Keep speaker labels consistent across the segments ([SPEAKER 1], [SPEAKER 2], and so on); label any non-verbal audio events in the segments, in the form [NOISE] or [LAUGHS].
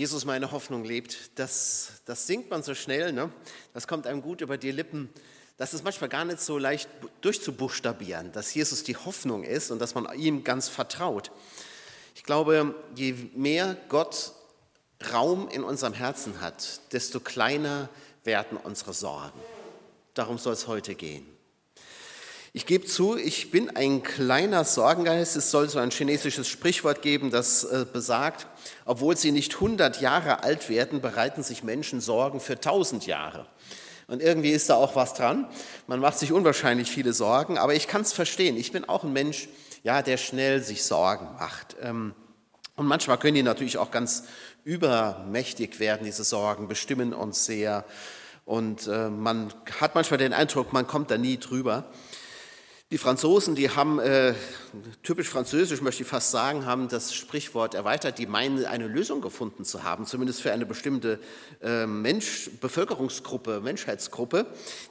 [SPEAKER 1] Jesus meine Hoffnung lebt, das, das singt man so schnell, ne? das kommt einem gut über die Lippen. Das ist manchmal gar nicht so leicht durchzubuchstabieren, dass Jesus die Hoffnung ist und dass man ihm ganz vertraut. Ich glaube, je mehr Gott Raum in unserem Herzen hat, desto kleiner werden unsere Sorgen. Darum soll es heute gehen. Ich gebe zu, ich bin ein kleiner Sorgengeist. Es soll so ein chinesisches Sprichwort geben, das äh, besagt, obwohl sie nicht 100 Jahre alt werden, bereiten sich Menschen Sorgen für 1000 Jahre. Und irgendwie ist da auch was dran. Man macht sich unwahrscheinlich viele Sorgen, aber ich kann es verstehen. Ich bin auch ein Mensch, ja, der schnell sich Sorgen macht. Ähm, und manchmal können die natürlich auch ganz übermächtig werden, diese Sorgen, bestimmen uns sehr. Und äh, man hat manchmal den Eindruck, man kommt da nie drüber. Die Franzosen, die haben, äh, typisch französisch möchte ich fast sagen, haben das Sprichwort erweitert, die meinen, eine Lösung gefunden zu haben, zumindest für eine bestimmte äh, Mensch, Bevölkerungsgruppe, Menschheitsgruppe.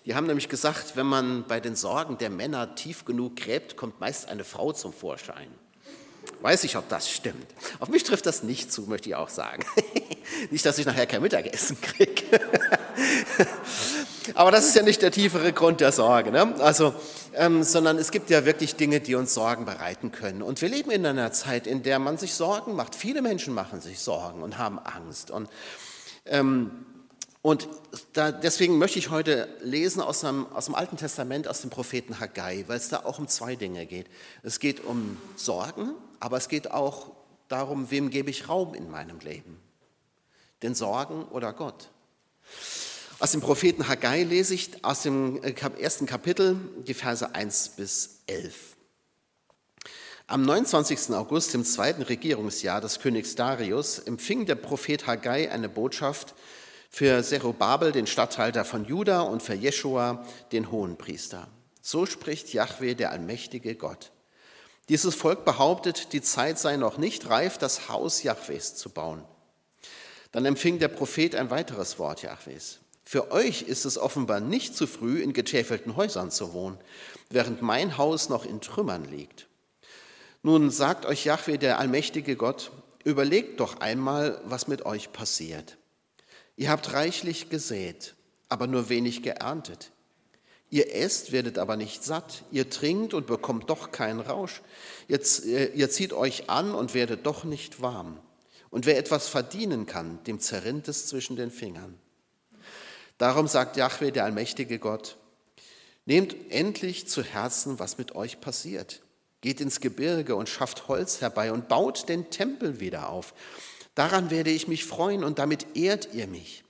[SPEAKER 1] Die haben nämlich gesagt, wenn man bei den Sorgen der Männer tief genug gräbt, kommt meist eine Frau zum Vorschein. Weiß ich, ob das stimmt. Auf mich trifft das nicht zu, möchte ich auch sagen. [LAUGHS] nicht, dass ich nachher kein Mittagessen kriege. [LAUGHS] Aber das ist ja nicht der tiefere Grund der Sorge. Ne? Also, ähm, sondern es gibt ja wirklich Dinge, die uns Sorgen bereiten können. Und wir leben in einer Zeit, in der man sich Sorgen macht. Viele Menschen machen sich Sorgen und haben Angst. Und, ähm, und da, deswegen möchte ich heute lesen aus dem, aus dem Alten Testament, aus dem Propheten Haggai, weil es da auch um zwei Dinge geht. Es geht um Sorgen, aber es geht auch darum, wem gebe ich Raum in meinem Leben? Den Sorgen oder Gott? Aus dem Propheten Haggai lese ich aus dem äh, ersten Kapitel die Verse 1 bis 11. Am 29. August im zweiten Regierungsjahr des Königs Darius empfing der Prophet Haggai eine Botschaft für Zerubabel, den Statthalter von Juda, und für Jeschua, den Hohenpriester. So spricht Jahwe, der allmächtige Gott. Dieses Volk behauptet, die Zeit sei noch nicht reif, das Haus Jahwes zu bauen. Dann empfing der Prophet ein weiteres Wort Jahwes. Für euch ist es offenbar nicht zu früh, in getäfelten Häusern zu wohnen, während mein Haus noch in Trümmern liegt. Nun sagt euch Jahwe, der allmächtige Gott, überlegt doch einmal, was mit euch passiert. Ihr habt reichlich gesät, aber nur wenig geerntet. Ihr esst, werdet aber nicht satt. Ihr trinkt und bekommt doch keinen Rausch. Ihr, äh, ihr zieht euch an und werdet doch nicht warm. Und wer etwas verdienen kann, dem zerrinnt es zwischen den Fingern. Darum sagt Jahwe, der allmächtige Gott, nehmt endlich zu Herzen, was mit euch passiert. Geht ins Gebirge und schafft Holz herbei und baut den Tempel wieder auf. Daran werde ich mich freuen und damit ehrt ihr mich.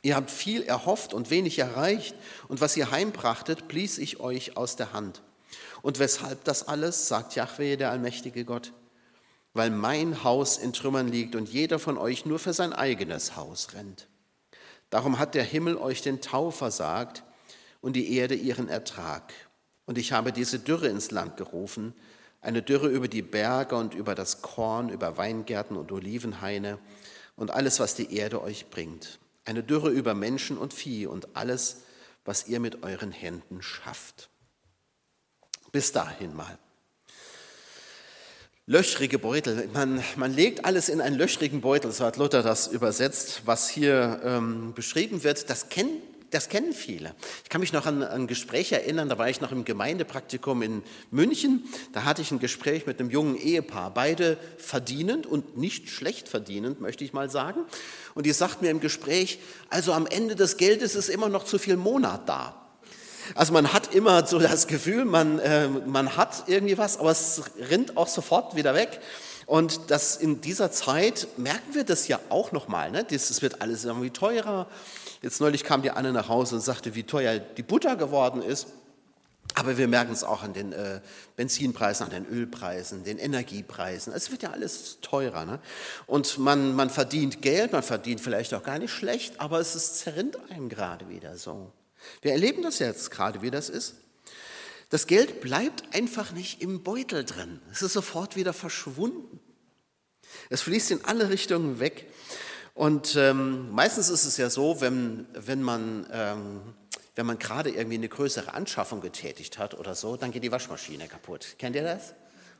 [SPEAKER 1] Ihr habt viel erhofft und wenig erreicht, und was ihr heimbrachtet, blies ich euch aus der Hand. Und weshalb das alles, sagt Jahwe, der allmächtige Gott? Weil mein Haus in Trümmern liegt und jeder von euch nur für sein eigenes Haus rennt. Darum hat der Himmel euch den Tau versagt und die Erde ihren Ertrag. Und ich habe diese Dürre ins Land gerufen, eine Dürre über die Berge und über das Korn, über Weingärten und Olivenhaine und alles, was die Erde euch bringt. Eine Dürre über Menschen und Vieh und alles, was ihr mit euren Händen schafft. Bis dahin mal löchrige Beutel. Man, man legt alles in einen löchrigen Beutel, so hat Luther das übersetzt, was hier ähm, beschrieben wird. Das kennen, das kennen viele. Ich kann mich noch an ein Gespräch erinnern, da war ich noch im Gemeindepraktikum in München. Da hatte ich ein Gespräch mit einem jungen Ehepaar, beide verdienend und nicht schlecht verdienend, möchte ich mal sagen. Und die sagt mir im Gespräch, also am Ende des Geldes ist immer noch zu viel Monat da. Also man hat immer so das Gefühl, man, äh, man hat irgendwie was, aber es rinnt auch sofort wieder weg. Und das in dieser Zeit merken wir das ja auch nochmal. Ne? Das, wird alles irgendwie teurer. Jetzt neulich kam die Anne nach Hause und sagte, wie teuer die Butter geworden ist. Aber wir merken es auch an den äh, Benzinpreisen, an den Ölpreisen, den Energiepreisen. Es wird ja alles teurer. Ne? Und man, man verdient Geld, man verdient vielleicht auch gar nicht schlecht, aber es ist, zerrinnt einem gerade wieder so. Wir erleben das jetzt gerade, wie das ist. Das Geld bleibt einfach nicht im Beutel drin. Es ist sofort wieder verschwunden. Es fließt in alle Richtungen weg. Und ähm, meistens ist es ja so, wenn, wenn man, ähm, wenn man gerade irgendwie eine größere Anschaffung getätigt hat oder so, dann geht die Waschmaschine kaputt. Kennt ihr das?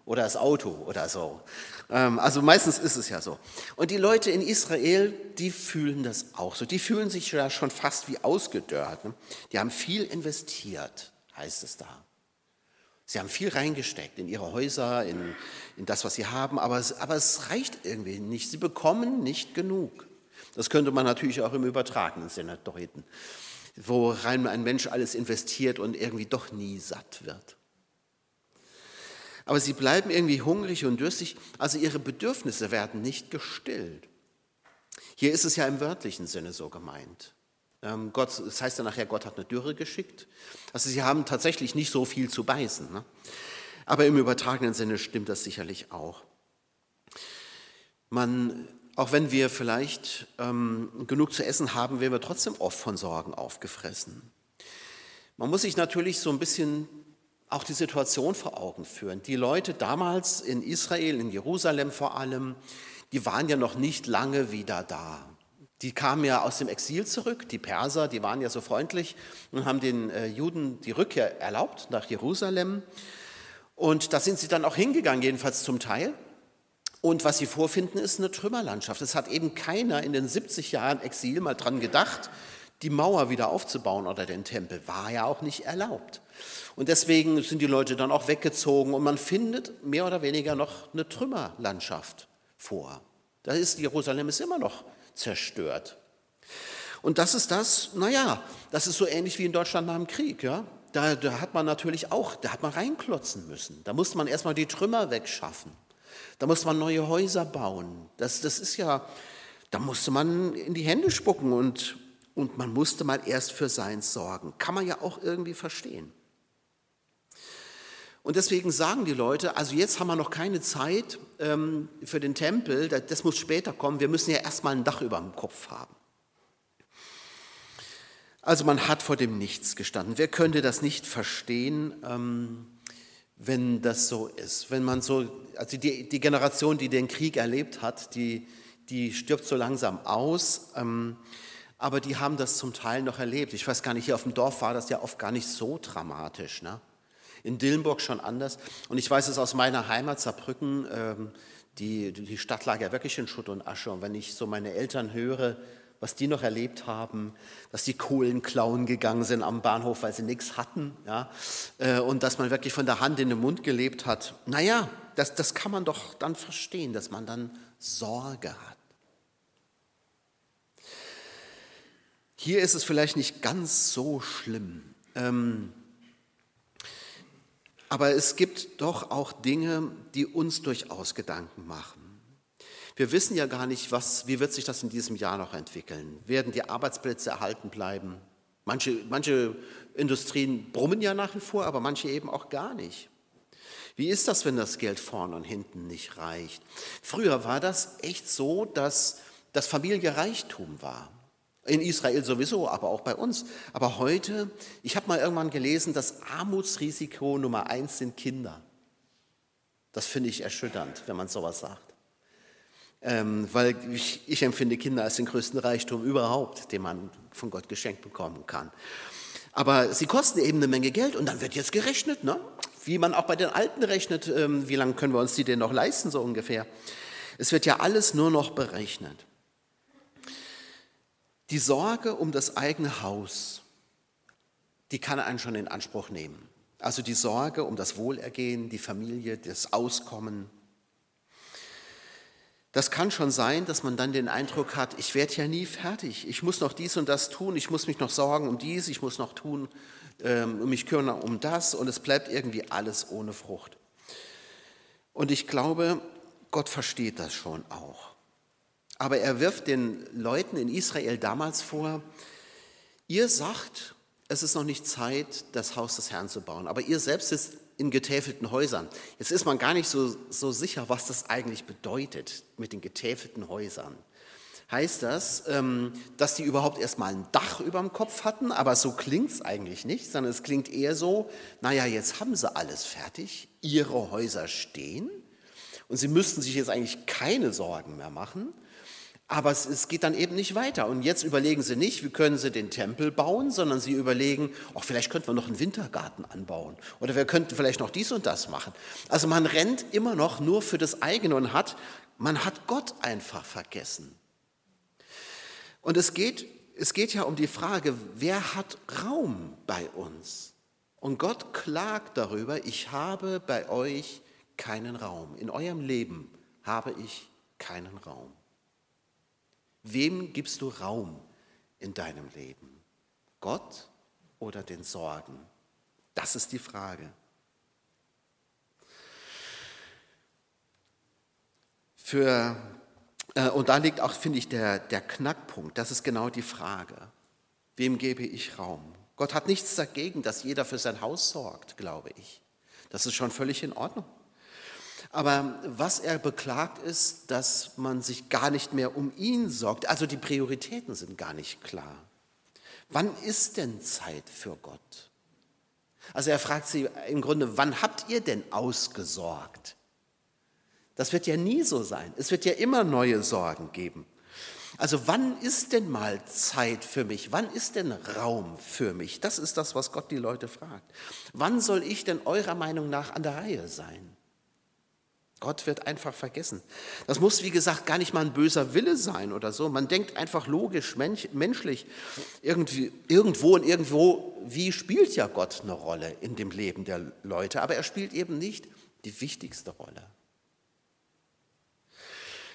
[SPEAKER 1] Oder das Auto oder so. Ähm, also meistens ist es ja so. Und die Leute in Israel, die fühlen das auch so. Die fühlen sich ja schon fast wie ausgedörrt. Ne? Die haben viel investiert, heißt es da. Sie haben viel reingesteckt in ihre Häuser, in, in das, was sie haben, aber es, aber es reicht irgendwie nicht. Sie bekommen nicht genug. Das könnte man natürlich auch im übertragenen Sinne deuten, worein ein Mensch alles investiert und irgendwie doch nie satt wird. Aber sie bleiben irgendwie hungrig und durstig, also ihre Bedürfnisse werden nicht gestillt. Hier ist es ja im wörtlichen Sinne so gemeint. Ähm, Gott, das heißt ja nachher, Gott hat eine Dürre geschickt. Also sie haben tatsächlich nicht so viel zu beißen. Ne? Aber im übertragenen Sinne stimmt das sicherlich auch. Man, auch wenn wir vielleicht ähm, genug zu essen haben, werden wir trotzdem oft von Sorgen aufgefressen. Man muss sich natürlich so ein bisschen auch die Situation vor Augen führen. Die Leute damals in Israel, in Jerusalem vor allem, die waren ja noch nicht lange wieder da. Die kamen ja aus dem Exil zurück, die Perser, die waren ja so freundlich und haben den äh, Juden die Rückkehr erlaubt nach Jerusalem. Und da sind sie dann auch hingegangen, jedenfalls zum Teil. Und was sie vorfinden, ist eine Trümmerlandschaft. Es hat eben keiner in den 70 Jahren Exil mal dran gedacht, die Mauer wieder aufzubauen oder den Tempel. War ja auch nicht erlaubt. Und deswegen sind die Leute dann auch weggezogen und man findet mehr oder weniger noch eine Trümmerlandschaft vor. Da ist Jerusalem ist immer noch zerstört. Und das ist das, naja, das ist so ähnlich wie in Deutschland nach dem Krieg. Ja? Da, da hat man natürlich auch, da hat man reinklotzen müssen. Da musste man erstmal die Trümmer wegschaffen. Da musste man neue Häuser bauen. Das, das ist ja, da musste man in die Hände spucken und, und man musste mal erst für Seins sorgen. Kann man ja auch irgendwie verstehen. Und deswegen sagen die Leute, also jetzt haben wir noch keine Zeit ähm, für den Tempel, das, muss später kommen, wir müssen ja erstmal ein Dach über dem Kopf haben. Also man hat vor dem Nichts gestanden. Wer könnte das nicht verstehen, ähm, wenn das so ist? Wenn man so, also die, die Generation, die den Krieg erlebt hat, die, die stirbt so langsam aus, ähm, aber die haben das zum Teil noch erlebt. Ich weiß gar nicht, hier auf dem Dorf war das ja oft gar nicht so dramatisch. Ne? in Dillenburg schon anders. Und ich weiß es aus meiner Heimat Saarbrücken, ähm, die, die Stadt lag ja wirklich in Schutt und Asche. Und wenn ich so meine Eltern höre, was die noch erlebt haben, dass die Kohlen klauen gegangen sind am Bahnhof, weil sie nichts hatten, ja, äh, und dass man wirklich von der Hand in den Mund gelebt hat. Naja, das, das kann man doch dann verstehen, dass man dann Sorge hat. Hier ist es vielleicht nicht ganz so schlimm. Ähm, aber es gibt doch auch Dinge, die uns durchaus Gedanken machen. Wir wissen ja gar nicht, was, wie wird sich das in diesem Jahr noch entwickeln. Werden die Arbeitsplätze erhalten bleiben? Manche, manche Industrien brummen ja nach wie vor, aber manche eben auch gar nicht. Wie ist das, wenn das Geld vorne und hinten nicht reicht? Früher war das echt so, dass das Familie Reichtum war. In Israel sowieso, aber auch bei uns. Aber heute, ich habe mal irgendwann gelesen, das Armutsrisiko Nummer eins sind Kinder. Das finde ich erschütternd, wenn man sowas sagt. Ähm, weil ich, ich, empfinde Kinder als den größten Reichtum überhaupt, den man von Gott geschenkt bekommen kann. Aber sie kosten eben eine Menge Geld und dann wird jetzt gerechnet, ne? wie man auch bei den Alten rechnet, ähm, wie lange können wir uns die denn noch leisten, so ungefähr. Es wird ja alles nur noch berechnet. Die Sorge um das eigene Haus, die kann einen schon in Anspruch nehmen. Also die Sorge um das Wohlergehen, die Familie, das Auskommen. Das kann schon sein, dass man dann den Eindruck hat, ich werde ja nie fertig. Ich muss noch dies und das tun, ich muss mich noch sorgen um dies, ich muss noch tun, ähm, mich kümmern um das und es bleibt irgendwie alles ohne Frucht. Und ich glaube, Gott versteht das schon auch. Aber er wirft den Leuten in Israel damals vor, ihr sagt, es ist noch nicht Zeit, das Haus des Herrn zu bauen, aber ihr selbst sitzt in getäfelten Häusern. Jetzt ist man gar nicht so, so sicher, was das eigentlich bedeutet mit den getäfelten Häusern. Heißt das, ähm, dass die überhaupt erstmal ein Dach über dem Kopf hatten, aber so klingt es eigentlich nicht, sondern es klingt eher so, naja, jetzt haben sie alles fertig, ihre Häuser stehen und sie müssten sich jetzt eigentlich keine Sorgen mehr machen Aber es, es, geht dann eben nicht weiter. Und jetzt überlegen sie nicht, wie können sie den Tempel bauen, sondern sie überlegen, ach, vielleicht könnten wir noch einen Wintergarten anbauen. Oder wir könnten vielleicht noch dies und das machen. Also man rennt immer noch nur für das eigene und hat, man hat Gott einfach vergessen. Und es geht, es geht ja um die Frage, wer hat Raum bei uns? Und Gott klagt darüber, ich habe bei euch keinen Raum. In eurem Leben habe ich keinen Raum. Wem gibst du Raum in deinem Leben? Gott oder den Sorgen? Das ist die Frage. Für, äh, und da liegt auch, finde ich, der, der Knackpunkt. Das ist genau die Frage. Wem gebe ich Raum? Gott hat nichts dagegen, dass jeder für sein Haus sorgt, glaube ich. Das ist schon völlig in Ordnung. Aber was er beklagt ist, dass man sich gar nicht mehr um ihn sorgt. Also die Prioritäten sind gar nicht klar. Wann ist denn Zeit für Gott? Also er fragt sie im Grunde, wann habt ihr denn ausgesorgt? Das wird ja nie so sein. Es wird ja immer neue Sorgen geben. Also wann ist denn mal Zeit für mich? Wann ist denn Raum für mich? Das ist das, was Gott die Leute fragt. Wann soll ich denn eurer Meinung nach an der Reihe sein? Gott wird einfach vergessen. Das muss, wie gesagt, gar nicht mal ein böser Wille sein oder so. Man denkt einfach logisch, menschlich. Irgendwie, irgendwo und irgendwo, wie spielt ja Gott eine Rolle in dem Leben der Leute? Aber er spielt eben nicht die wichtigste Rolle.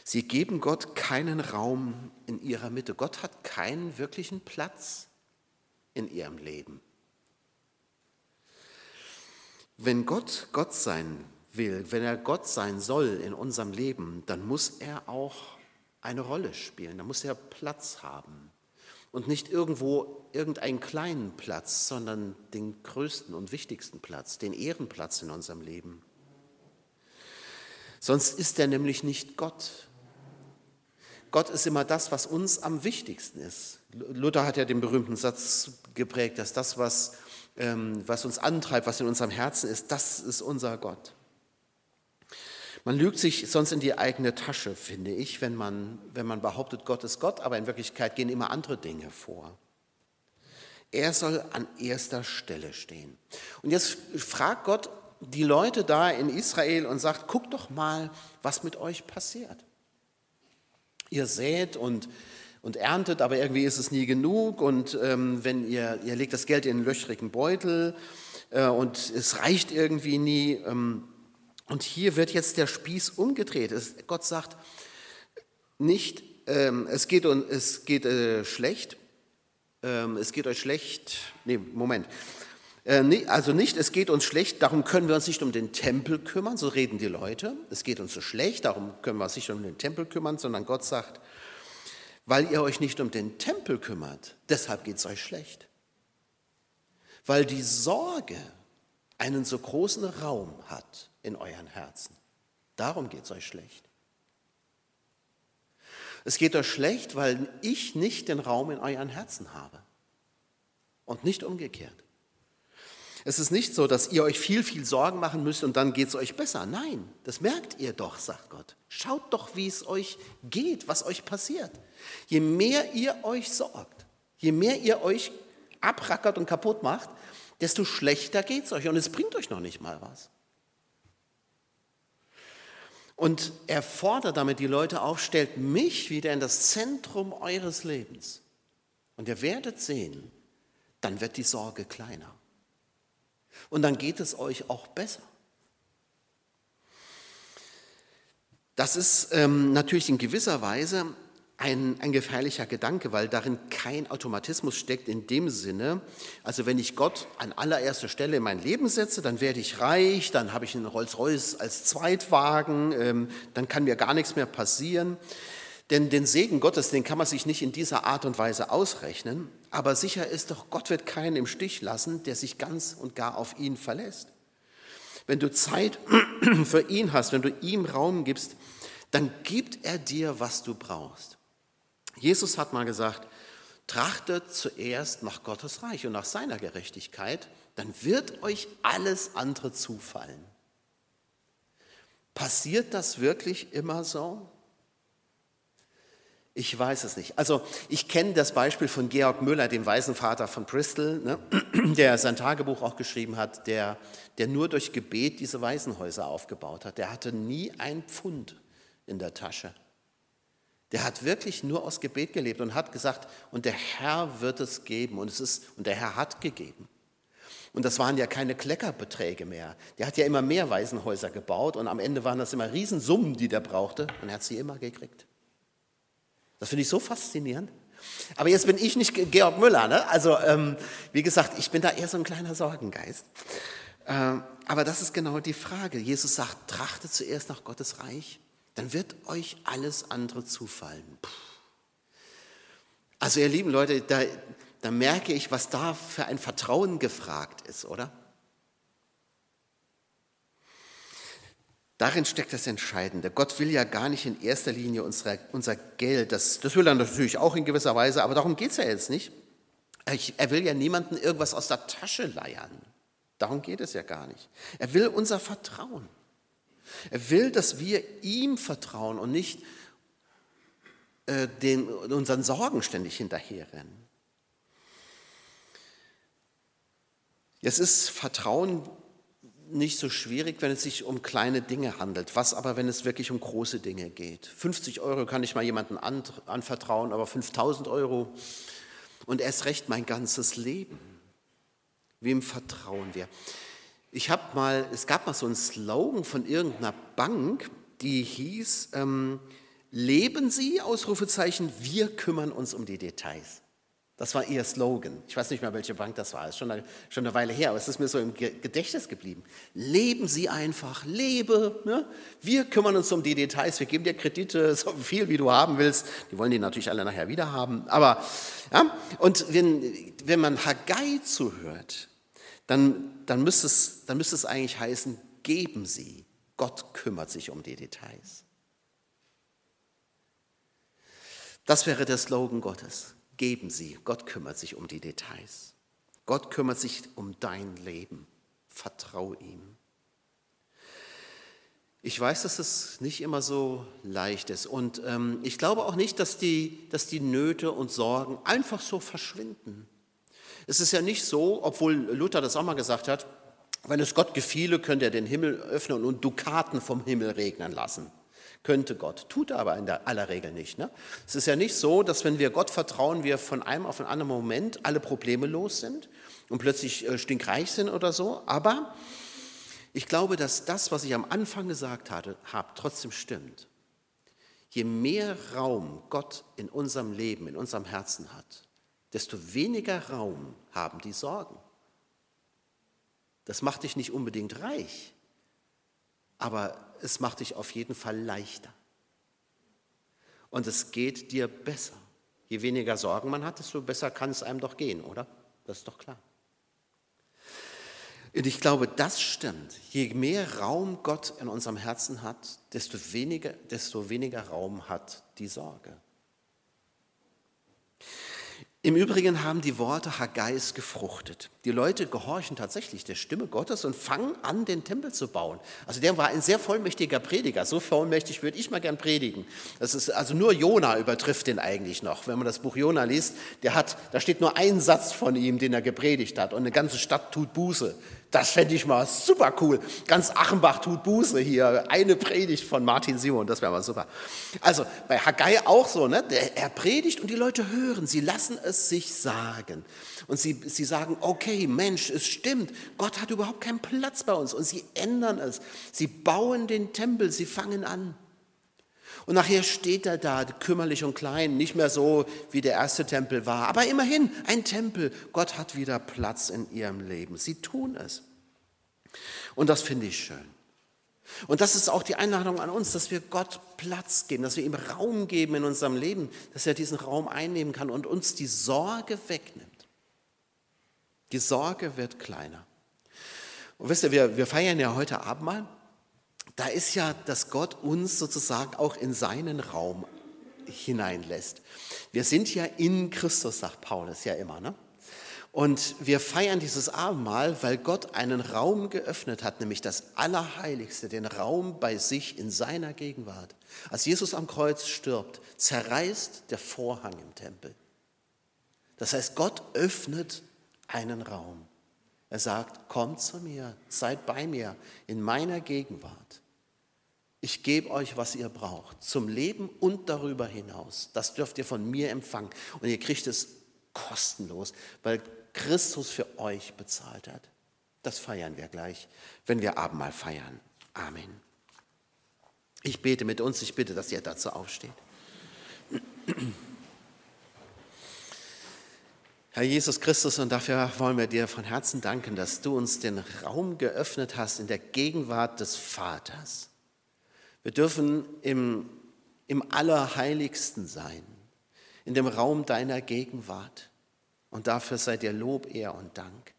[SPEAKER 1] Sie geben Gott keinen Raum in ihrer Mitte. Gott hat keinen wirklichen Platz in ihrem Leben. Wenn Gott Gott sein will, wenn er Gott sein soll in unserem Leben, dann muss er auch eine Rolle spielen, dann muss er Platz haben. Und nicht irgendwo irgendeinen kleinen Platz, sondern den größten und wichtigsten Platz, den Ehrenplatz in unserem Leben. Sonst ist er nämlich nicht Gott. Gott ist immer das, was uns am wichtigsten ist. Luther hat ja den berühmten Satz geprägt, dass das, was, ähm, was uns antreibt, was in unserem Herzen ist, das ist unser Gott. Man lügt sich sonst in die eigene Tasche, finde ich, wenn man, wenn man behauptet, Gott ist Gott, aber in Wirklichkeit gehen immer andere Dinge vor. Er soll an erster Stelle stehen. Und jetzt fragt Gott die Leute da in Israel und sagt, guckt doch mal, was mit euch passiert. Ihr sät und, und erntet, aber irgendwie ist es nie genug. Und ähm, wenn ihr, ihr legt das Geld in einen löchrigen Beutel äh, und es reicht irgendwie nie. Ähm, und hier wird jetzt der Spieß umgedreht. Es, Gott sagt nicht, ähm, es geht, es geht äh, schlecht, ähm, es geht euch schlecht, nee, Moment. Äh, nee, also nicht, es geht uns schlecht, darum können wir uns nicht um den Tempel kümmern, so reden die Leute. Es geht uns so schlecht, darum können wir uns nicht um den Tempel kümmern, sondern Gott sagt, weil ihr euch nicht um den Tempel kümmert, deshalb geht es euch schlecht. Weil die Sorge einen so großen Raum hat, in euren Herzen. Darum geht es euch schlecht. Es geht euch schlecht, weil ich nicht den Raum in euren Herzen habe und nicht umgekehrt. Es ist nicht so, dass ihr euch viel, viel Sorgen machen müsst und dann geht es euch besser. Nein, das merkt ihr doch, sagt Gott. Schaut doch, wie es euch geht, was euch passiert. Je mehr ihr euch sorgt, je mehr ihr euch abrackert und kaputt macht, desto schlechter geht es euch und es bringt euch noch nicht mal was. Und er fordert damit die Leute auf, stellt mich wieder in das Zentrum eures Lebens. Und ihr werdet sehen, dann wird die Sorge kleiner. Und dann geht es euch auch besser. Das ist ähm, natürlich in gewisser Weise ein, ein gefährlicher Gedanke, weil darin kein Automatismus steckt in dem Sinne, also wenn ich Gott an allererster Stelle in mein Leben setze, dann werde ich reich, dann habe ich einen Rolls-Royce als Zweitwagen, ähm, dann kann mir gar nichts mehr passieren. Denn den Segen Gottes, den kann man sich nicht in dieser Art und Weise ausrechnen. Aber sicher ist doch, Gott wird keinen im Stich lassen, der sich ganz und gar auf ihn verlässt. Wenn du Zeit [CLEARS THROAT] für ihn hast, wenn du ihm Raum gibst, dann gibt er dir, was du brauchst. Jesus hat mal gesagt, trachtet zuerst nach Gottes Reich und nach seiner Gerechtigkeit, dann wird euch alles andere zufallen. Passiert das wirklich immer so? Ich weiß es nicht. Also ich kenne das Beispiel von Georg Müller, dem Waisenvater von Bristol, ne, [CLEARS THROAT] der sein Tagebuch auch geschrieben hat, der, der nur durch Gebet diese Waisenhäuser aufgebaut hat. Der hatte nie ein Pfund in der Tasche. Der hat wirklich nur aus Gebet gelebt und hat gesagt, und der Herr wird es geben. Und, es ist, und der Herr hat gegeben. Und das waren ja keine Kleckerbeträge mehr. Der hat ja immer mehr Waisenhäuser gebaut und am Ende waren das immer Riesensummen, die der brauchte und er hat sie immer gekriegt. Das finde ich so faszinierend. Aber jetzt bin ich nicht Georg Müller. Ne? Also ähm, wie gesagt, ich bin da eher so ein kleiner Sorgengeist. Ähm, aber das ist genau die Frage. Jesus sagt, trachtet zuerst nach Gottes Reich, dann wird euch alles andere zufallen. Also ihr lieben Leute, da, da merke ich, was da für ein Vertrauen gefragt ist, oder? Darin steckt das Entscheidende. Gott will ja gar nicht in erster Linie unsere, unser Geld, das, das will er natürlich auch in gewisser Weise, aber darum geht es ja jetzt nicht. Er will ja niemanden irgendwas aus der Tasche leiern. Darum geht es ja gar nicht. Er will unser Vertrauen. Er will, dass wir ihm vertrauen und nicht äh, den, unseren Sorgen ständig hinterherrennen. Es ist Vertrauen nicht so schwierig, wenn es sich um kleine Dinge handelt. Was aber, wenn es wirklich um große Dinge geht? 50 Euro kann ich mal jemandem anvertrauen, aber 5000 Euro und erst recht mein ganzes Leben. Wem vertrauen wir? Ich habe mal, es gab mal so einen Slogan von irgendeiner Bank, die hieß, ähm, leben Sie, Ausrufezeichen, wir kümmern uns um die Details. Das war ihr Slogan. Ich weiß nicht mehr, welche Bank das war. Ist schon eine, schon eine Weile her, aber es ist mir so im Gedächtnis geblieben. Leben Sie einfach, lebe. Ne? Wir kümmern uns um die Details. Wir geben dir Kredite, [LAUGHS] so viel wie du haben willst. Die wollen die natürlich alle nachher wieder haben. Aber, ja, und wenn, wenn man Haggai zuhört, dann, dann, müsste es, dann müsste es eigentlich heißen, geben Sie. Gott kümmert sich um die Details. Das wäre der Slogan Gottes geben sie. Gott kümmert sich um die Details. Gott kümmert sich um dein Leben. Vertrau ihm. Ich weiß, dass es nicht immer so leicht ist. Und ähm, ich glaube auch nicht, dass die, dass die Nöte und Sorgen einfach so verschwinden. Es ist ja nicht so, obwohl Luther das auch mal gesagt hat, wenn es Gott gefiele, könnte er den Himmel öffnen und Dukaten vom Himmel regnen lassen. Könnte Gott, tut er aber in aller Regel nicht. Ne? Es ist ja nicht so, dass wenn wir Gott vertrauen, wir von einem auf einen anderen Moment alle Probleme los sind und plötzlich äh, stinkreich sind oder so. Aber ich glaube, dass das, was ich am Anfang gesagt hatte, habe, trotzdem stimmt. Je mehr Raum Gott in unserem Leben, in unserem Herzen hat, desto weniger Raum haben die Sorgen. Das macht dich nicht unbedingt reich, aber es macht dich auf jeden Fall leichter. Und es geht dir besser. Je weniger Sorgen man hat, desto besser kann es einem doch gehen, oder? Das ist doch klar. Und ich glaube, das stimmt. Je mehr Raum Gott in unserem Herzen hat, desto weniger, desto weniger Raum hat die Sorge. Im Übrigen haben die Worte Haggais gefruchtet. Die Leute gehorchen tatsächlich der Stimme Gottes und fangen an, den Tempel zu bauen. Also der war ein sehr vollmächtiger Prediger. So vollmächtig würde ich mal gern predigen. Das ist also nur Jona übertrifft den eigentlich noch. Wenn man das Buch Jona liest, der hat, da steht nur ein Satz von ihm, den er gepredigt hat. Und eine ganze Stadt tut Buße. Das fände ich mal super cool. Ganz Achenbach tut Buße hier. Eine Predigt von Martin Simon, das wäre mal super. Also bei Haggai auch so, ne? er predigt und die Leute hören, sie lassen es sich sagen. Und sie, sie sagen, okay, Mensch, es stimmt, Gott hat überhaupt keinen Platz bei uns. Und sie ändern es. Sie bauen den Tempel, sie fangen an. Und nachher steht er da, kümmerlich und klein, nicht mehr so, wie der erste Tempel war. Aber immerhin ein Tempel. Gott hat wieder Platz in ihrem Leben. Sie tun es. Und das finde ich schön. Und das ist auch die Einladung an uns, dass wir Gott Platz geben, dass wir ihm Raum geben in unserem Leben, dass er diesen Raum einnehmen kann und uns die Sorge wegnimmt. Die Sorge wird kleiner. Und wisst ihr, wir, wir feiern ja heute Abendmahl da ist ja, dass Gott uns sozusagen auch in seinen Raum hineinlässt. Wir sind ja in Christus, sagt Paulus ja immer. Ne? Und wir feiern dieses Abendmahl, weil Gott einen Raum geöffnet hat, nämlich das Allerheiligste, den Raum bei sich in seiner Gegenwart. Als Jesus am Kreuz stirbt, zerreißt der Vorhang im Tempel. Das heißt, Gott öffnet einen Raum. Er sagt, kommt zu mir, seid bei mir in meiner Gegenwart. Ich gebe euch, was ihr braucht, zum Leben und darüber hinaus. Das dürft ihr von mir empfangen. Und ihr kriegt es kostenlos, weil Christus für euch bezahlt hat. Das feiern wir gleich, wenn wir Abendmahl feiern. Amen. Ich bete mit uns, ich bitte, dass ihr dazu aufsteht. Herr Jesus Christus, und dafür wollen wir dir von Herzen danken, dass du uns den Raum geöffnet hast in der Gegenwart des Vaters. Wir dürfen im, im Allerheiligsten sein, in dem Raum deiner Gegenwart. Und dafür sei dir Lob, Ehr und Dank.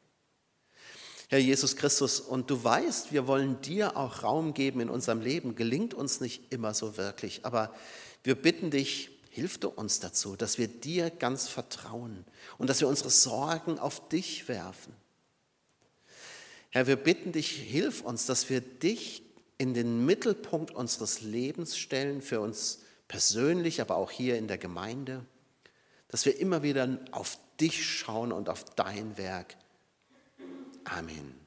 [SPEAKER 1] Herr Jesus Christus, und du weißt, wir wollen dir auch Raum geben in unserem Leben. Gelingt uns nicht immer so wirklich, aber wir bitten dich, hilf du uns dazu, dass wir dir ganz vertrauen und dass wir unsere Sorgen auf dich werfen. Herr, wir bitten dich, hilf uns, dass wir dich in den Mittelpunkt unseres Lebens stellen, für uns persönlich, aber auch hier in der Gemeinde, dass wir immer wieder auf dich schauen und auf dein Werk. Amen.